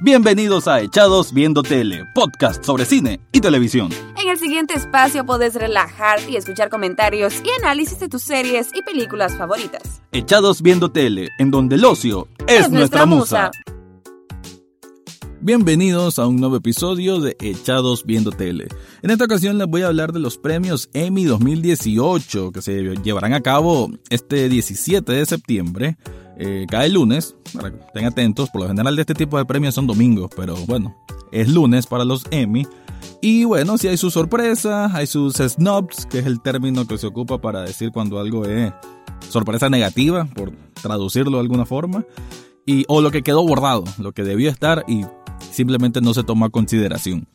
Bienvenidos a Echados Viendo Tele, podcast sobre cine y televisión. En el siguiente espacio podés relajarte y escuchar comentarios y análisis de tus series y películas favoritas. Echados Viendo Tele, en donde el ocio es, nuestra, musa. Bienvenidos a un nuevo episodio de Echados Viendo Tele. En esta ocasión les voy a hablar de los premios Emmy 2018 que se llevarán a cabo este 17 de septiembre eh, cae lunes, para que estén atentos, por lo general de este tipo de premios son domingos, pero bueno, es lunes para los Emmy. Y bueno, si hay sus sorpresas, hay sus snobs, que es el término que se ocupa para decir cuando algo es sorpresa negativa, por traducirlo de alguna forma, y, o lo que quedó bordado, lo que debió estar y simplemente no se toma consideración.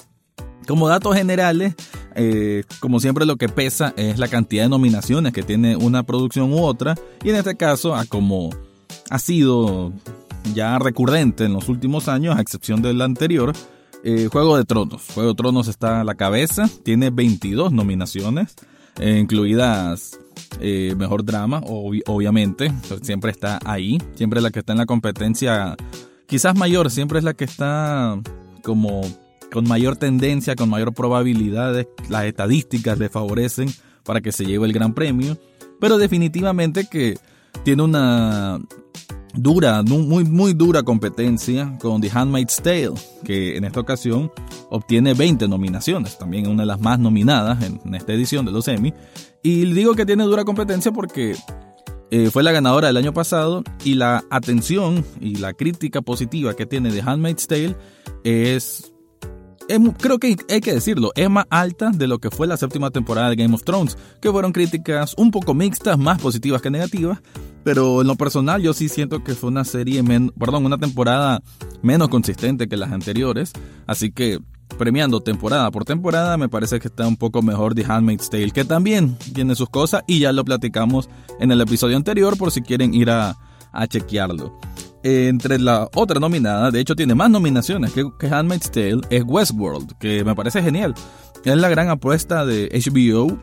Como datos generales, eh, como siempre lo que pesa es la cantidad de nominaciones que tiene una producción u otra, y en este caso, a como ha sido ya recurrente en los últimos años, a excepción del anterior, eh, Juego de Tronos. Juego de Tronos está a la cabeza, tiene 22 nominaciones, eh, incluidas eh, Mejor Drama, obviamente, siempre está ahí, siempre la que está en la competencia, quizás mayor, siempre es la que está como con mayor tendencia, con mayor probabilidad, las estadísticas le favorecen para que se lleve el gran premio, pero definitivamente que tiene una dura, muy, muy dura competencia con The Handmaid's Tale, que en esta ocasión obtiene 20 nominaciones, también una de las más nominadas en, esta edición de los Emmy. Y digo que tiene dura competencia porque eh, fue la ganadora del año pasado y la atención y la crítica positiva que tiene The Handmaid's Tale es creo que hay que decirlo, es más alta de lo que fue la séptima temporada de Game of Thrones, que fueron críticas un poco mixtas, más positivas que negativas, pero en lo personal yo sí siento que fue una serie, perdón, una temporada menos consistente que las anteriores, así que premiando temporada por temporada me parece que está un poco mejor The Handmaid's Tale, que también tiene sus cosas y ya lo platicamos en el episodio anterior por si quieren ir a, a chequearlo entre la otra nominada, de hecho tiene más nominaciones que, que Handmaid's Tale, es Westworld, que me parece genial. Es la gran apuesta de HBO.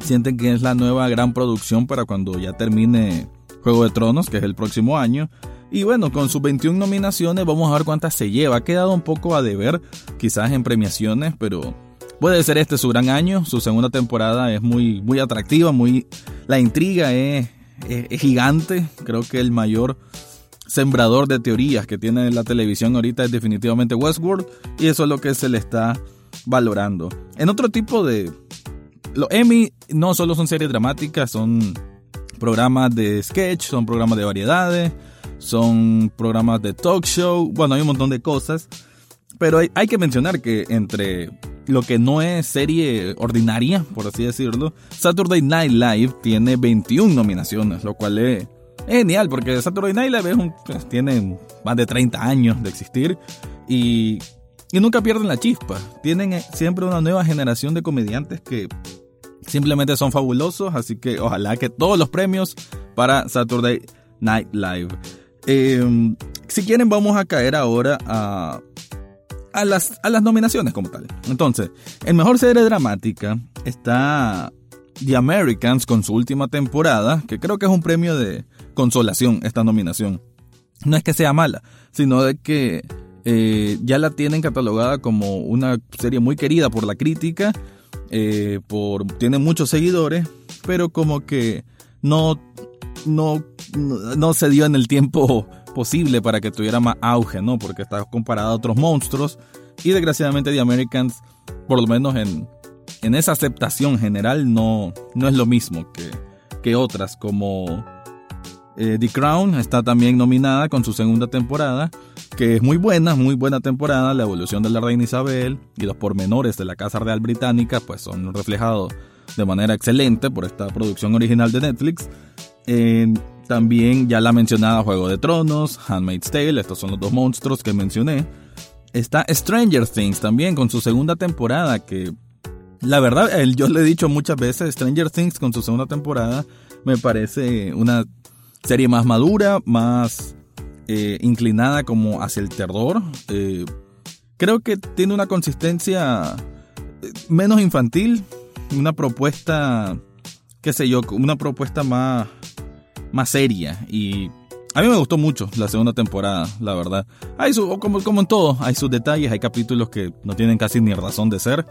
Sienten que es la nueva gran producción para cuando ya termine Juego de Tronos, que es el próximo año. Y bueno, con sus 21 nominaciones vamos a ver cuántas se lleva. Ha quedado un poco a deber, quizás en premiaciones, pero puede ser este su gran año. Su segunda temporada es muy, muy atractiva, muy... La intriga es, es gigante. Creo que el mayor sembrador de teorías que tiene la televisión ahorita es definitivamente Westworld y eso es lo que se le está valorando. En otro tipo de... Los Emmy no solo son series dramáticas, son programas de sketch, son programas de variedades, son programas de talk show, bueno, hay un montón de cosas, pero hay, hay que mencionar que entre lo que no es serie ordinaria, por así decirlo, Saturday Night Live tiene 21 nominaciones, lo cual es genial, porque Saturday Night Live es un, pues, tienen más de 30 años de existir y, y nunca pierden la chispa. Tienen eh, siempre una nueva generación de comediantes que simplemente son fabulosos, así que ojalá que todos los premios para Saturday Night Live. Em, si quieren vamos a caer ahora a, a, las, a las nominaciones como tal. Entonces, en Mejor Serie Dramática está The Americans con su última temporada, que creo que es un premio de consolación esta nominación. No es que sea mala, sino de que eh, ya la tienen catalogada como una serie muy querida por la crítica, eh, por, tiene muchos seguidores, pero como que no, no, no se dio en el tiempo posible para que tuviera más auge, ¿no? Porque está comparada a otros monstruos y desgraciadamente The Americans, por lo menos en, en esa aceptación general no, no es lo mismo que, que otras, como eh, The Crown está también nominada con su segunda temporada, que es muy buena, muy buena temporada, la evolución de la reina Isabel y los pormenores de la Casa Real Británica pues son reflejados de manera excelente por esta producción original de Netflix. también ya la mencionada Juego de Tronos, Handmaid's Tale, estos son los dos monstruos que mencioné. Está Stranger Things también con su segunda temporada que la verdad, yo le he dicho muchas veces, Stranger Things con su segunda temporada me parece una serie más madura, más eh, inclinada como hacia el terror. Eh, creo que tiene una consistencia eh, menos infantil, una propuesta, qué sé yo, una propuesta más, más seria y a mí me gustó mucho la segunda temporada, la verdad. Hay su, como, como en todo, hay sus detalles, hay capítulos que no tienen casi ni razón de ser.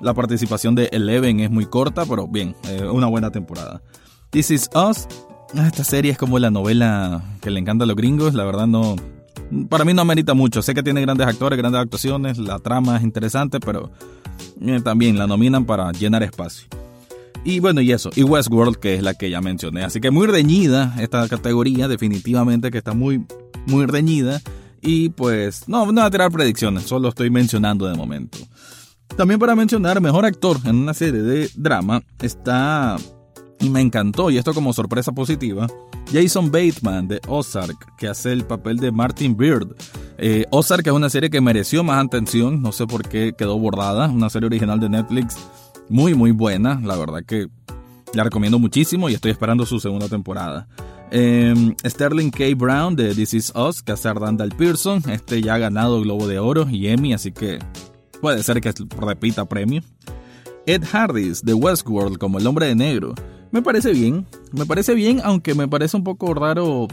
La participación de Eleven es muy corta, pero bien, eh, una buena temporada. This Is Us, ah, esta serie es como la novela que le encanta a los gringos, la verdad no... Para mí no amerita mucho, sé que tiene grandes actores, grandes actuaciones, la trama es interesante, pero eh, también la nominan para llenar espacio. Y bueno, y eso, y Westworld, que es la que ya mencioné. Así que muy reñida esta categoría, definitivamente que está muy, muy reñida. Y pues, no, no voy a tirar predicciones, solo estoy mencionando de momento. También para mencionar, mejor actor en una serie de drama está, y me encantó, y esto como sorpresa positiva, Jason Bateman de Ozark, que hace el papel de Martin Beard. Eh, Ozark es una serie que mereció más atención, no sé por qué quedó bordada, una serie original de Netflix muy muy buena, la verdad que la recomiendo muchísimo y estoy esperando su segunda temporada. Em, Sterling K. Brown de This Is Us, que hace Randall Pearson, este ya ha ganado Globo de Oro y Emmy, así que puede ser que repita premio. Ed Harris de Westworld como el hombre de negro. Me parece bien, me parece bien, aunque me parece un poco raro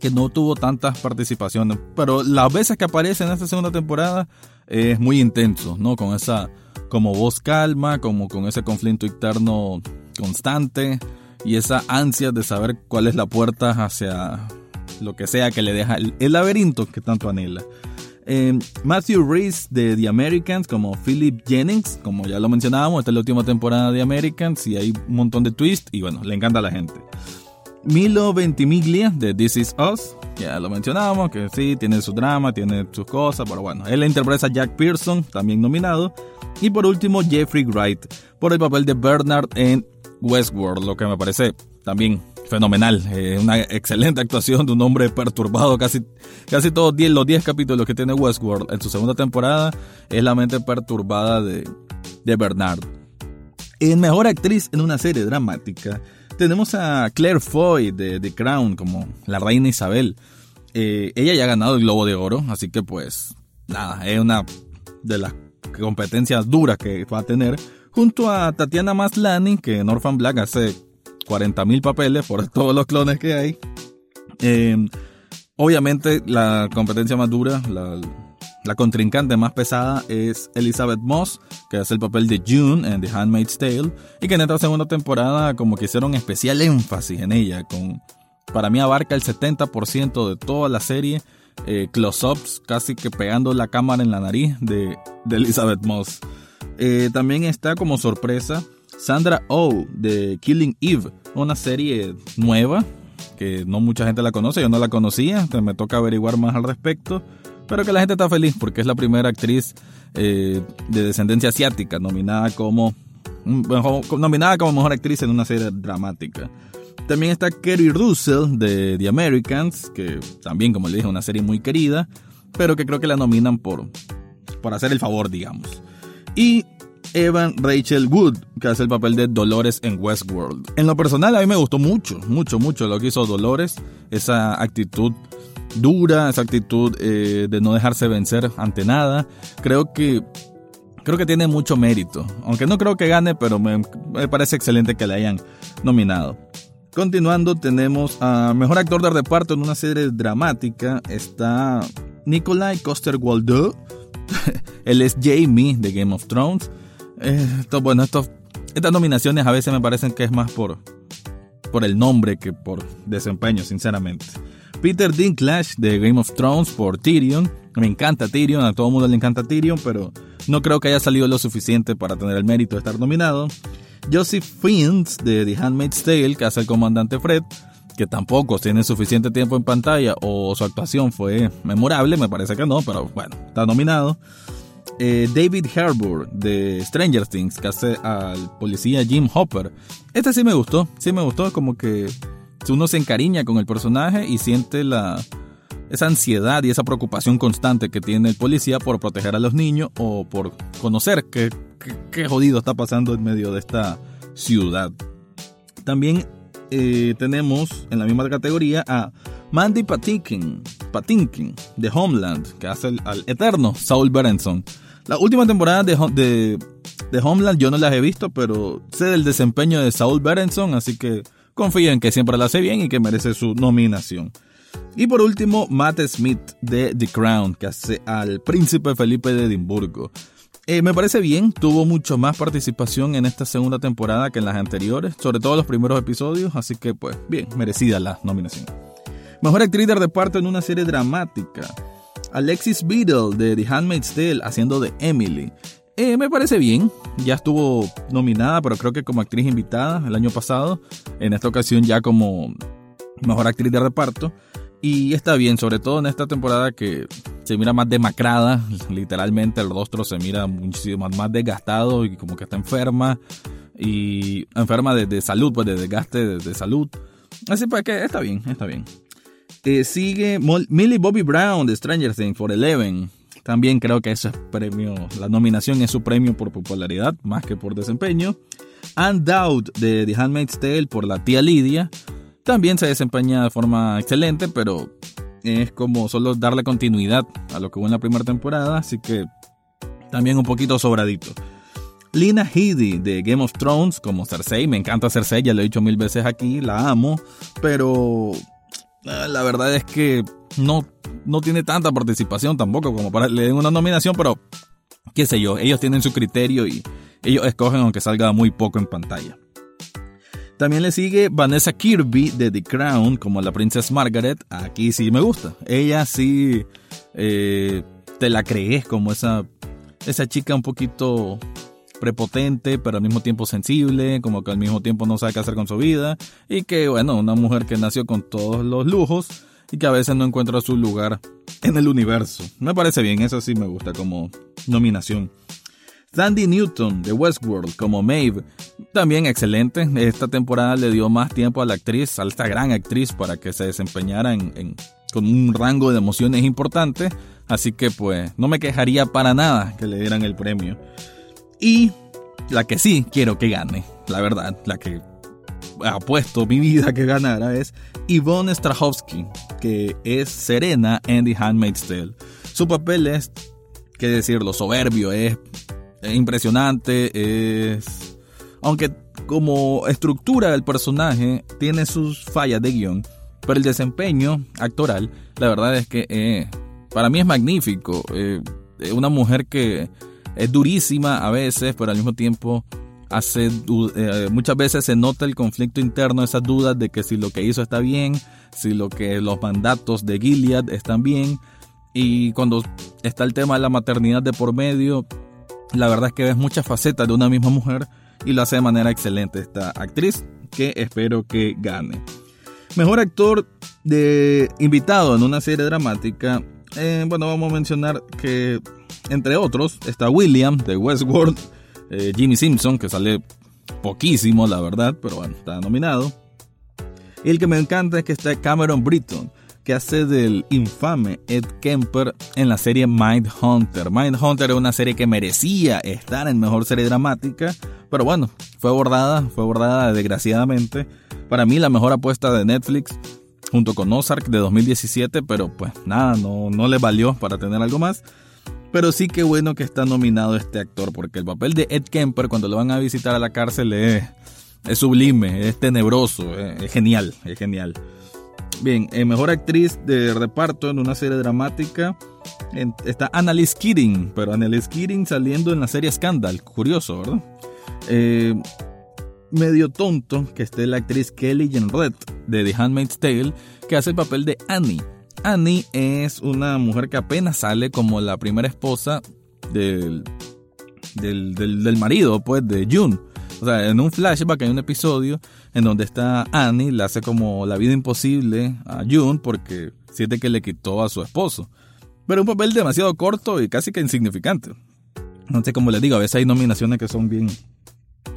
que no tuvo tantas participaciones. Pero las veces que aparece en esta segunda temporada es muy intenso, ¿no? Con esa como voz calma, como con ese conflicto interno constante y esa ansia de saber cuál es la puerta hacia lo que sea que le deja el, laberinto que tanto anhela. Eh, Matthew Reese de The Americans como Philip Jennings, como ya lo mencionábamos, esta es la última temporada de Americans y hay un montón de twists y bueno, le encanta a la gente. Milo Ventimiglia de This Is Us, ya lo mencionábamos, que sí, tiene su drama, tiene sus cosas, pero bueno, él interpreta a Jack Pearson, también nominado. Y por último, Jeffrey Wright, por el papel de Bernard en Westworld, lo que me parece también fenomenal. Eh, una excelente actuación de un hombre perturbado. Casi, casi todos los 10 capítulos que tiene Westworld en su segunda temporada es la mente perturbada de, de Bernard. En mejor actriz en una serie dramática, tenemos a Claire Foy de The Crown como la reina Isabel. Eh, ella ya ha ganado el Globo de Oro, así que pues nada, es una de las competencias duras que va a tener. Junto a Tatiana Maslany, que en Orphan Black hace 40.000 papeles por todos los clones que hay. Eh, obviamente la competencia más dura, la, la contrincante más pesada es Elizabeth Moss, que hace el papel de June en The Handmaid's Tale, y que en esta segunda temporada como que hicieron especial énfasis en ella, con para mí abarca el 70% de toda la serie, eh, close-ups casi que pegando la cámara en la nariz de, Elizabeth Moss. Eh, también está como sorpresa Sandra Oh de Killing Eve, una serie nueva que no mucha gente la conoce, yo no la conocía, me toca averiguar más al respecto. Pero que la gente está feliz porque es la primera actriz eh, de descendencia asiática nominada como, mm, nominada como mejor actriz en una serie dramática. También está Kerry Russell de The Americans, que también, como le dije, una serie muy querida, pero que creo que la nominan por, por hacer el favor, digamos. Y Evan Rachel Wood, que hace el papel de Dolores en Westworld. En lo personal, a mí me gustó mucho, mucho, mucho lo que hizo Dolores, esa actitud dura, esa actitud eh, de no dejarse vencer ante nada. Creo que creo que tiene mucho mérito. Aunque no creo que gane, pero me, parece excelente que le hayan nominado. Continuando, tenemos a Mejor Actor de Reparto en una serie dramática. Está Nikolai Coster-Waldau. Él es Jamie de Game of Thrones. Eh, bueno, estas nominaciones a veces me parecen que es más por, por el nombre que por desempeño, sinceramente. Peter Dinklage de Game of Thrones por Tyrion. Me encanta Tyrion, a todo mundo le encanta Tyrion, pero no creo que haya salido lo suficiente para tener el mérito de estar nominado. Joseph Fiennes de The Handmaid's Tale, que hace el comandante Fred, que tampoco tiene suficiente tiempo en pantalla o su actuación fue memorable, me parece que no, pero bueno, está nominado. Eh, David Harbour de Stranger Things, que hace al policía Jim Hopper. Este sí me gustó, sí me gustó, como que uno se encariña con el personaje y siente la, esa ansiedad y esa preocupación constante que tiene el policía por proteger a los niños o por conocer qué, qué, jodido está pasando en medio de esta ciudad. También eh, tenemos en la misma categoría a Mandy Patinkin, Patinkin de Homeland, que hace al eterno Saul Berenson. La última temporada de, de, Homeland yo no las he visto, pero sé del desempeño de Saul Berenson, así que confío en que siempre la hace bien y que merece su nominación. Y por último, Matt Smith de The Crown, que hace al príncipe Felipe de Edimburgo. Eh, me parece bien, tuvo mucho más participación en esta segunda temporada que en las anteriores, sobre todo los primeros episodios, así que pues bien, merecida la nominación. Mejor actriz de reparto en una serie dramática. Alexis Beadle de The Handmaid's Tale haciendo de Emily. Eh, me parece bien, ya estuvo nominada, pero creo que como actriz invitada el año pasado, en esta ocasión ya como mejor actriz de reparto. Y está bien, sobre todo en esta temporada que se mira más demacrada, literalmente el rostro se mira muchísimo más desgastado y como que está enferma y enferma de, salud, pues de desgaste de, salud. Así pues que está bien, está bien. Sigue Millie Bobby Brown de Stranger Things por Eleven. También creo que ese es premio, la nominación es su premio por popularidad más que por desempeño. Dowd de The Handmaid's Tale por la tía Lidia. También se desempeña de forma excelente, pero es como solo darle continuidad a lo que hubo en la primera temporada, así que también un poquito sobradito. Lina Headey de Game of Thrones como Cersei, me encanta Cersei, ya lo he dicho mil veces aquí, la amo, pero la verdad es que no, no tiene tanta participación tampoco como para le den una nominación, pero qué sé yo, ellos tienen su criterio y ellos escogen aunque salga muy poco en pantalla. También le sigue Vanessa Kirby de The Crown como la princesa Margaret. Aquí sí me gusta. Ella sí eh, te la crees como esa, esa chica un poquito prepotente, pero al mismo tiempo sensible, como que al mismo tiempo no sabe qué hacer con su vida. Y que, bueno, una mujer que nació con todos los lujos y que a veces no encuentra su lugar en el universo. Me parece bien, eso sí me gusta como nominación. Sandy Newton de Westworld como Maeve, también excelente. Esta temporada le dio más tiempo a la actriz, a esta gran actriz, para que se desempeñara con un rango de emociones importante. Así que pues no me quejaría para nada que le dieran el premio. Y la que sí quiero que gane, la verdad, la que apuesto mi vida que ganara es Yvonne Strahovski, que es Serena en The Handmaid's Tale. Su papel es, qué decirlo, soberbio, es impresionante, es... Aunque como estructura del personaje tiene sus fallas de guion, pero el desempeño actoral, la verdad es que eh, para mí es magnífico. Eh, una mujer que es durísima a veces, pero al mismo tiempo hace eh, muchas veces se nota el conflicto interno, esas dudas de que si lo que hizo está bien, si lo que los mandatos de Gilead están bien. Y cuando está el tema de la maternidad de por medio, la verdad es que ves muchas facetas de una misma mujer y lo hace de manera excelente esta actriz que espero que gane. Mejor actor de invitado en una serie dramática. Eh, bueno, vamos a mencionar que entre otros está William de Westworld, eh, Jimmy Simpson que sale poquísimo la verdad, pero bueno, está nominado. Y el que me encanta es que está Cameron Britton que hace del infame Ed Kemper en la serie Mindhunter. Mindhunter es una serie que merecía estar en mejor serie dramática, pero bueno, fue abordada, fue abordada desgraciadamente. Para mí la mejor apuesta de Netflix junto con Ozark de 2017, pero pues nada, no, no le valió para tener algo más. Pero sí que bueno que está nominado este actor, porque el papel de Ed Kemper cuando lo van a visitar a la cárcel es, sublime, es tenebroso, es genial, es genial. Bien, eh, mejor actriz de reparto en una serie dramática está Annalise Keating, pero Annalise Keating saliendo en la serie Scandal, curioso, ¿verdad? Eh, medio tonto que esté la actriz Kelly Red de The Handmaid's Tale, que hace el papel de Annie. Annie es una mujer que apenas sale como la primera esposa del, del, del marido, pues, de June. O sea, en un flashback hay un episodio en donde está Annie, le hace como la vida imposible a June porque siente que le quitó a su esposo. Pero un papel demasiado corto y casi que insignificante. Sé cómo les digo, a veces hay nominaciones que son bien,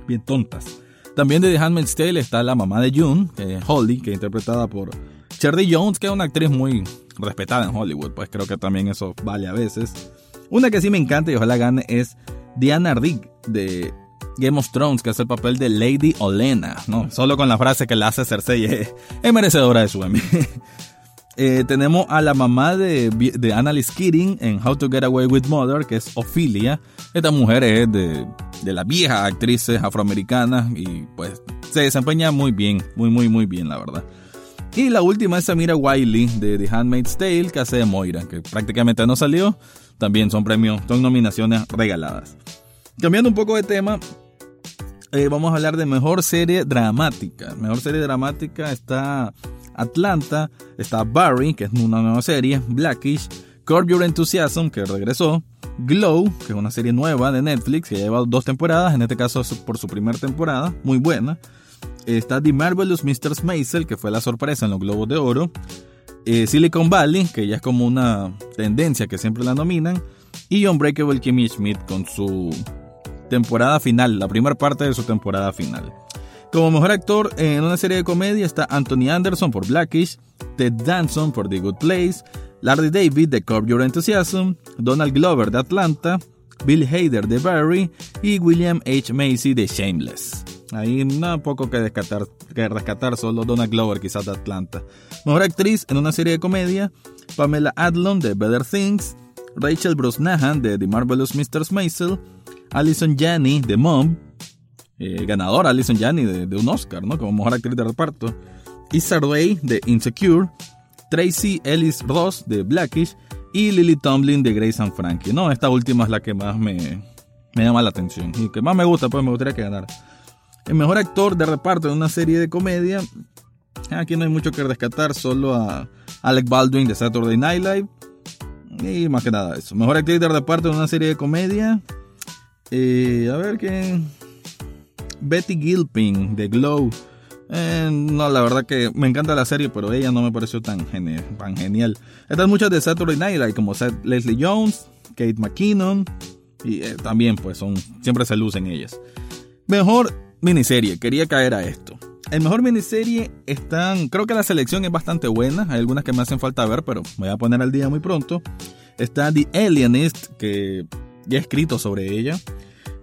bien tontas. También de The Handmaid's Tale está la mamá de June, Holly, que es interpretada por Cherry Jones, que es una actriz muy respetada en Hollywood, pues creo que también eso vale a veces. Una que sí me encanta y ojalá gane es Diana Rigg de Game of Thrones, que hace el papel de Lady Olena, ¿no? Solo con la frase que le hace Cersei es, merecedora de su Emmy. Eh, tenemos a la mamá de, de Annalise Keating en How to Get Away with Mother, que es Ophelia. Esta mujer es de, de las viejas actrices afroamericanas y pues se desempeña muy bien, muy, muy, muy bien, la verdad. Y la última es Samira Wiley de The Handmaid's Tale, que hace de Moira, que prácticamente no salió. También son premios, son nominaciones regaladas. Cambiando un poco de tema, eh, vamos a hablar de mejor serie dramática. Mejor serie dramática está Atlanta, está Barry, que es una nueva serie, Blackish, Curb Your Enthusiasm, que regresó, Glow, que es una serie nueva de Netflix, que lleva dos temporadas, en este caso por su primera temporada, muy buena. Está The Marvelous Mr. Maisel, que fue la sorpresa en los Globos de Oro. Eh, Silicon Valley, que ya es como una tendencia que siempre la nominan. Y Unbreakable Kimmy Schmidt con su temporada final, la primera parte de su temporada final. Como mejor actor en una serie de comedia está Anthony Anderson por Blackish, Ted Danson por The Good Place, Larry David de Curb Your Enthusiasm, Donald Glover de Atlanta, Bill Hader de Barry y William H. Macy de Shameless. Ahí no poco que rescatar, que rescatar, solo Donald Glover quizás de Atlanta. Mejor actriz en una serie de comedia, Pamela Adlon de Better Things, Rachel Brosnahan de The Marvelous Mr. Maisel, Alison Janney de Mom, eh, ganadora Alison Janney de, un Oscar, ¿no? Como mejor actriz de reparto, Issa Rae de Insecure, Tracy Ellis Ross de Blackish y Lily Tomlin de Grace and Frankie. No, esta última es la que más me, me llama la atención y que más me gusta, pues me gustaría que ganara. El mejor actor de reparto en una serie de comedia, aquí no hay mucho que rescatar, solo a Alec Baldwin de Saturday Night Live y más que nada eso. Mejor actriz de reparto en una serie de comedia, eh, a ver qué. Betty Gilpin de Glow. Eh, no, la verdad que me encanta la serie, pero ella no me pareció tan, tan genial. Están muchas de Saturday Night como Leslie Jones, Kate McKinnon, y eh, también pues son, siempre se lucen ellas. Mejor miniserie, quería caer a esto. El mejor miniserie están, creo que la selección es bastante buena, hay algunas que me hacen falta ver, pero me voy a poner al día muy pronto. Está The Alienist, que ya he escrito sobre ella.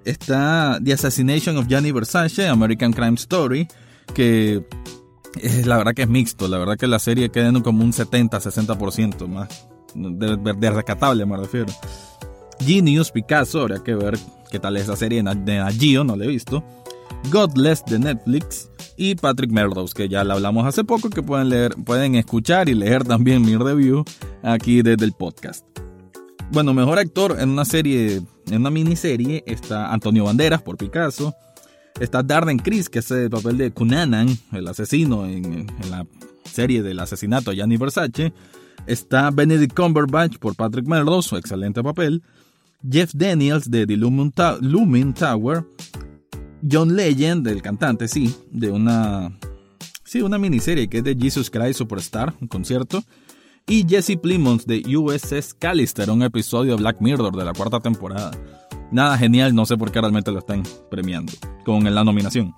Está The Assassination of Gianni Versace, American Crime Story, que es, la verdad que es mixto, la verdad que la serie queda en como un 70-60% más de, rescatable, me refiero. Genius Picasso, habría que ver qué tal es esa serie de Nagio, no la he visto. Godless de Netflix y Patrick Melrose, que ya la hablamos hace poco, que pueden leer, pueden escuchar y leer también mi review aquí desde el podcast. Bueno, mejor actor en una serie, en una miniserie, está Antonio Banderas por Picasso. Está Darden Criss, que hace el papel de Cunanan, el asesino en, la serie del asesinato de Gianni Versace. Está Benedict Cumberbatch por Patrick Melrose, su excelente papel. Jeff Daniels de The Lumen, Tower. John Legend, el cantante, sí, de una, sí, una miniserie que es de Jesus Christ Superstar, un concierto y Jesse Plimons de USS Callister, un episodio de Black Mirror de la cuarta temporada. Nada genial, no sé por qué realmente lo están premiando con la nominación.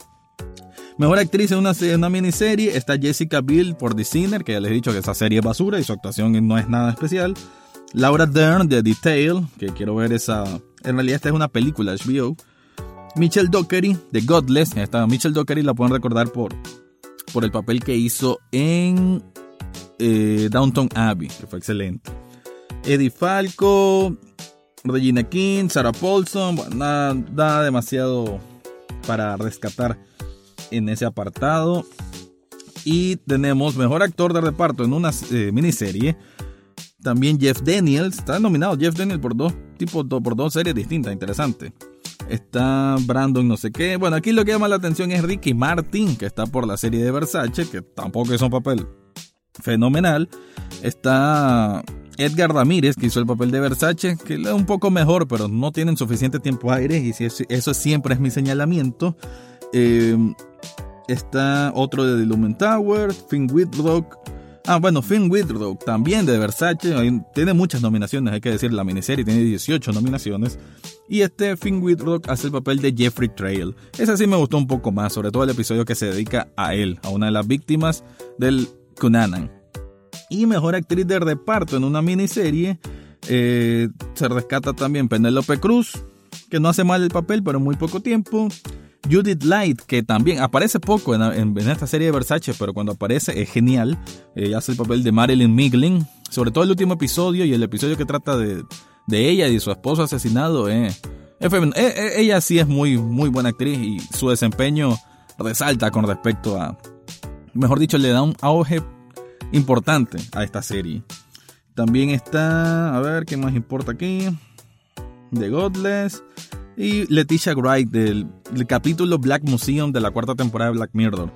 Mejor actriz en una, una, miniserie está Jessica Biel por The Sinner, que ya les he dicho que esa serie es basura y su actuación no es nada especial. Laura Dern de Detail, que quiero ver esa... En realidad esta es una película HBO. Michelle Dockery de Godless. Esta Michelle Dockery la pueden recordar por, por el papel que hizo en eh, Downton Abbey, que fue excelente. Eddie Falco, Regina King, Sarah Paulson, nada, demasiado para rescatar en ese apartado. Y tenemos mejor actor de reparto en una eh, miniserie. También Jeff Daniels, está nominado Jeff Daniels por dos tipos, por dos series distintas, interesante. Está Brandon no sé qué. Bueno, aquí lo que llama la atención es Ricky Martin, que está por la serie de Versace, que tampoco es un papel fenomenal. Está Edgar Ramírez, que hizo el papel de Versace, que es un poco mejor, pero no tienen suficiente tiempo aire, y eso siempre es mi señalamiento. Em, está otro de The Lumen Tower, Finn Whitrock. Ah, bueno, Finn Whitrock también de Versace. Tiene muchas nominaciones, hay que decir. La miniserie tiene 18 nominaciones. Y este Finn Whitrock hace el papel de Jeffrey Trail. Ese sí me gustó un poco más, sobre todo el episodio que se dedica a él, a una de las víctimas del Cunanan. Y mejor actriz de reparto en una miniserie. Eh, se rescata también Penélope Cruz, que no hace mal el papel, pero muy poco tiempo. Judith Light, que también aparece poco en, esta serie de Versace, pero cuando aparece es genial. Ella hace el papel de Marilyn Miglin. Sobre todo el último episodio y el episodio que trata de, ella y de su esposo asesinado. Eh, ella sí es muy, muy buena actriz y su desempeño resalta con respecto a, mejor dicho, le da un auge importante a esta serie. También está, a ver, ¿qué más importa aquí? The Godless y Leticia Wright del, capítulo Black Museum de la cuarta temporada de Black Mirror.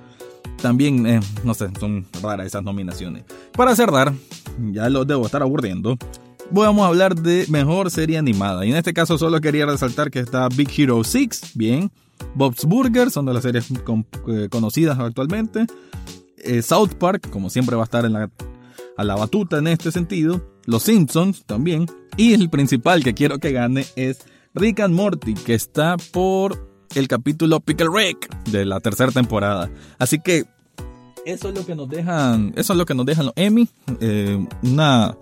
También, eh, no sé, son raras esas nominaciones. Para cerrar, ya los debo estar aburriendo, vamos a hablar de mejor serie animada. Y en este caso solo quería resaltar que está Big Hero 6, bien. Bob's Burgers, son de las series eh, conocidas actualmente. Eh, South Park, como siempre va a estar en la, a la batuta en este sentido. Los Simpsons también. Y el principal que quiero que gane es Rick and Morty, que está por el capítulo Pickle Rick de la tercera temporada. Así que eso es lo que nos dejan, eso es lo que nos dejan los Emmy. Eh, una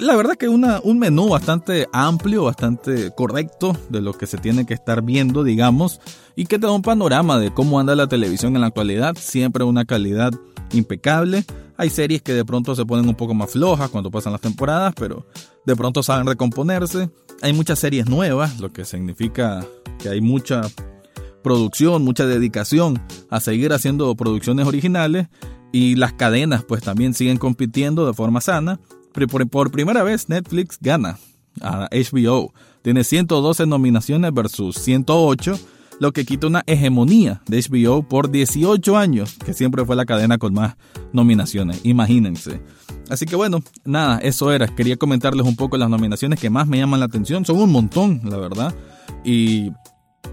la verdad que una, un menú bastante amplio, bastante correcto de lo que se tiene que estar viendo, digamos, y que te da un panorama de cómo anda la televisión en la actualidad, siempre una calidad impecable. Hay series que de pronto se ponen un poco más flojas cuando pasan las temporadas, pero de pronto saben recomponerse. Hay muchas series nuevas, lo que significa que hay mucha producción, mucha dedicación a seguir haciendo producciones originales y las cadenas pues también siguen compitiendo de forma sana por, primera vez Netflix gana a HBO. Tiene 112 nominaciones versus 108, lo que quita una hegemonía de HBO por 18 años, que siempre fue la cadena con más nominaciones, imagínense. Así que bueno, nada, eso era. Quería comentarles un poco las nominaciones que más me llaman la atención. Son un montón, la verdad. Y,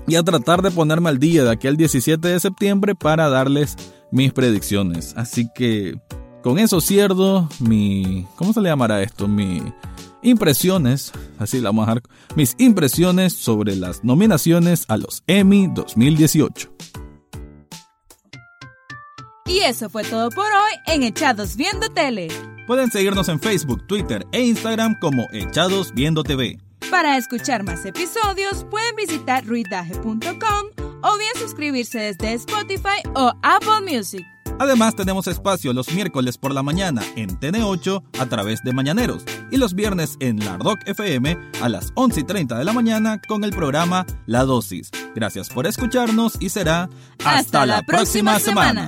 y a tratar de ponerme al día de aquí al 17 de septiembre para darles mis predicciones. Así que con eso cierro mi... ¿Cómo se le llamará esto? Mi impresiones, así la vamos a dejar, mis impresiones sobre las nominaciones a los Emmy 2018. Y eso fue todo por hoy en Echados Viendo Tele. Pueden seguirnos en Facebook, Twitter e Instagram como Echados Viendo TV. Para escuchar más episodios pueden visitar ruidaje.com o bien suscribirse desde Spotify o Apple Music. Además tenemos espacio los miércoles por la mañana en TN8 a través de Mañaneros y los viernes en Lardoc FM a las 11 y 30 de la mañana con el programa La Dosis. Gracias por escucharnos y será hasta, la, próxima, semana.